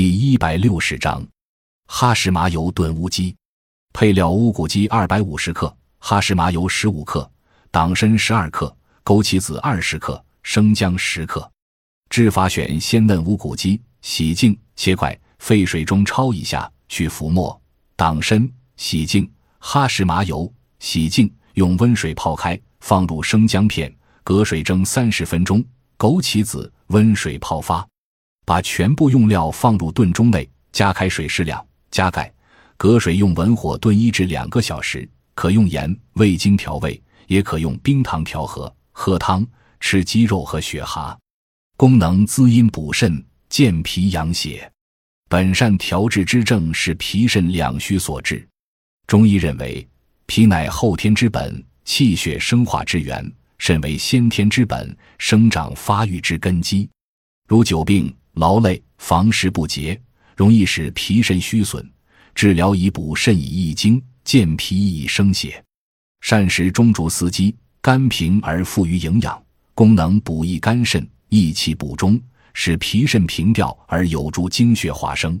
第一百六十章，哈什麻油炖乌鸡。配料：乌骨鸡二百五十克，哈什麻油十五克，党参十二克，枸杞子二十克，生姜十克。制法：选鲜嫩乌骨鸡，洗净切块，沸水中焯一下，去浮沫；党参洗净，哈什麻油洗净，用温水泡开，放入生姜片，隔水蒸三十分钟；枸杞子温水泡发。把全部用料放入炖盅内，加开水适量，加盖，隔水用文火炖一至两个小时。可用盐、味精调味，也可用冰糖调和。喝汤吃鸡肉和雪蛤。功能滋阴补肾、健脾养血。本善调治之症是脾肾两虚所致。中医认为，脾乃后天之本，气血生化之源；肾为先天之本，生长发育之根基。如久病。劳累、房事不节，容易使脾肾虚损。治疗以补肾以益精，健脾以生血。膳食中竹司机，甘平而富于营养，功能补益肝肾，益气补中，使脾肾平调而有助精血化生。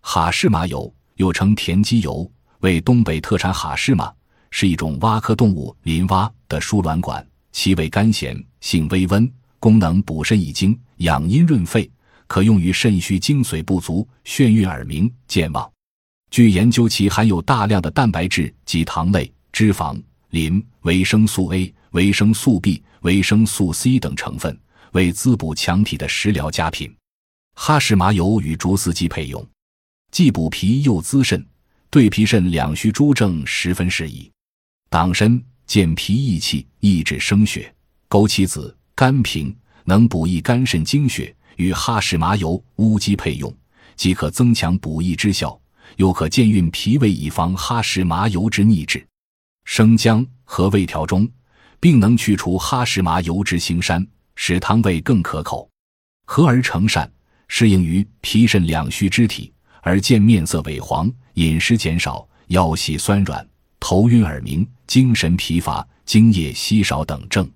哈士麻油又称田鸡油，为东北特产。哈士麻是一种蛙科动物林蛙的输卵管，其味甘咸，性微温，功能补肾益精，养阴润肺。可用于肾虚精髓不足、眩晕耳鸣、健忘。据研究，其含有大量的蛋白质及糖类、脂肪、磷、维生素 A、维生素 B、维生素 C 等成分，为滋补强体的食疗佳品。哈什麻油与竹丝鸡配用，既补脾又滋肾，对脾肾两虚诸症十分适宜。党参健脾益气、益智生血；枸杞子甘平，能补益肝肾精血。与哈什麻油、乌鸡配用，即可增强补益之效，又可健运脾胃，以防哈什麻油之逆滞。生姜和味调中，并能去除哈什麻油之腥膻，使汤味更可口。合而成善，适应于脾肾两虚之体，而见面色萎黄、饮食减少、腰膝酸软、头晕耳鸣、精神疲乏、精液稀少等症。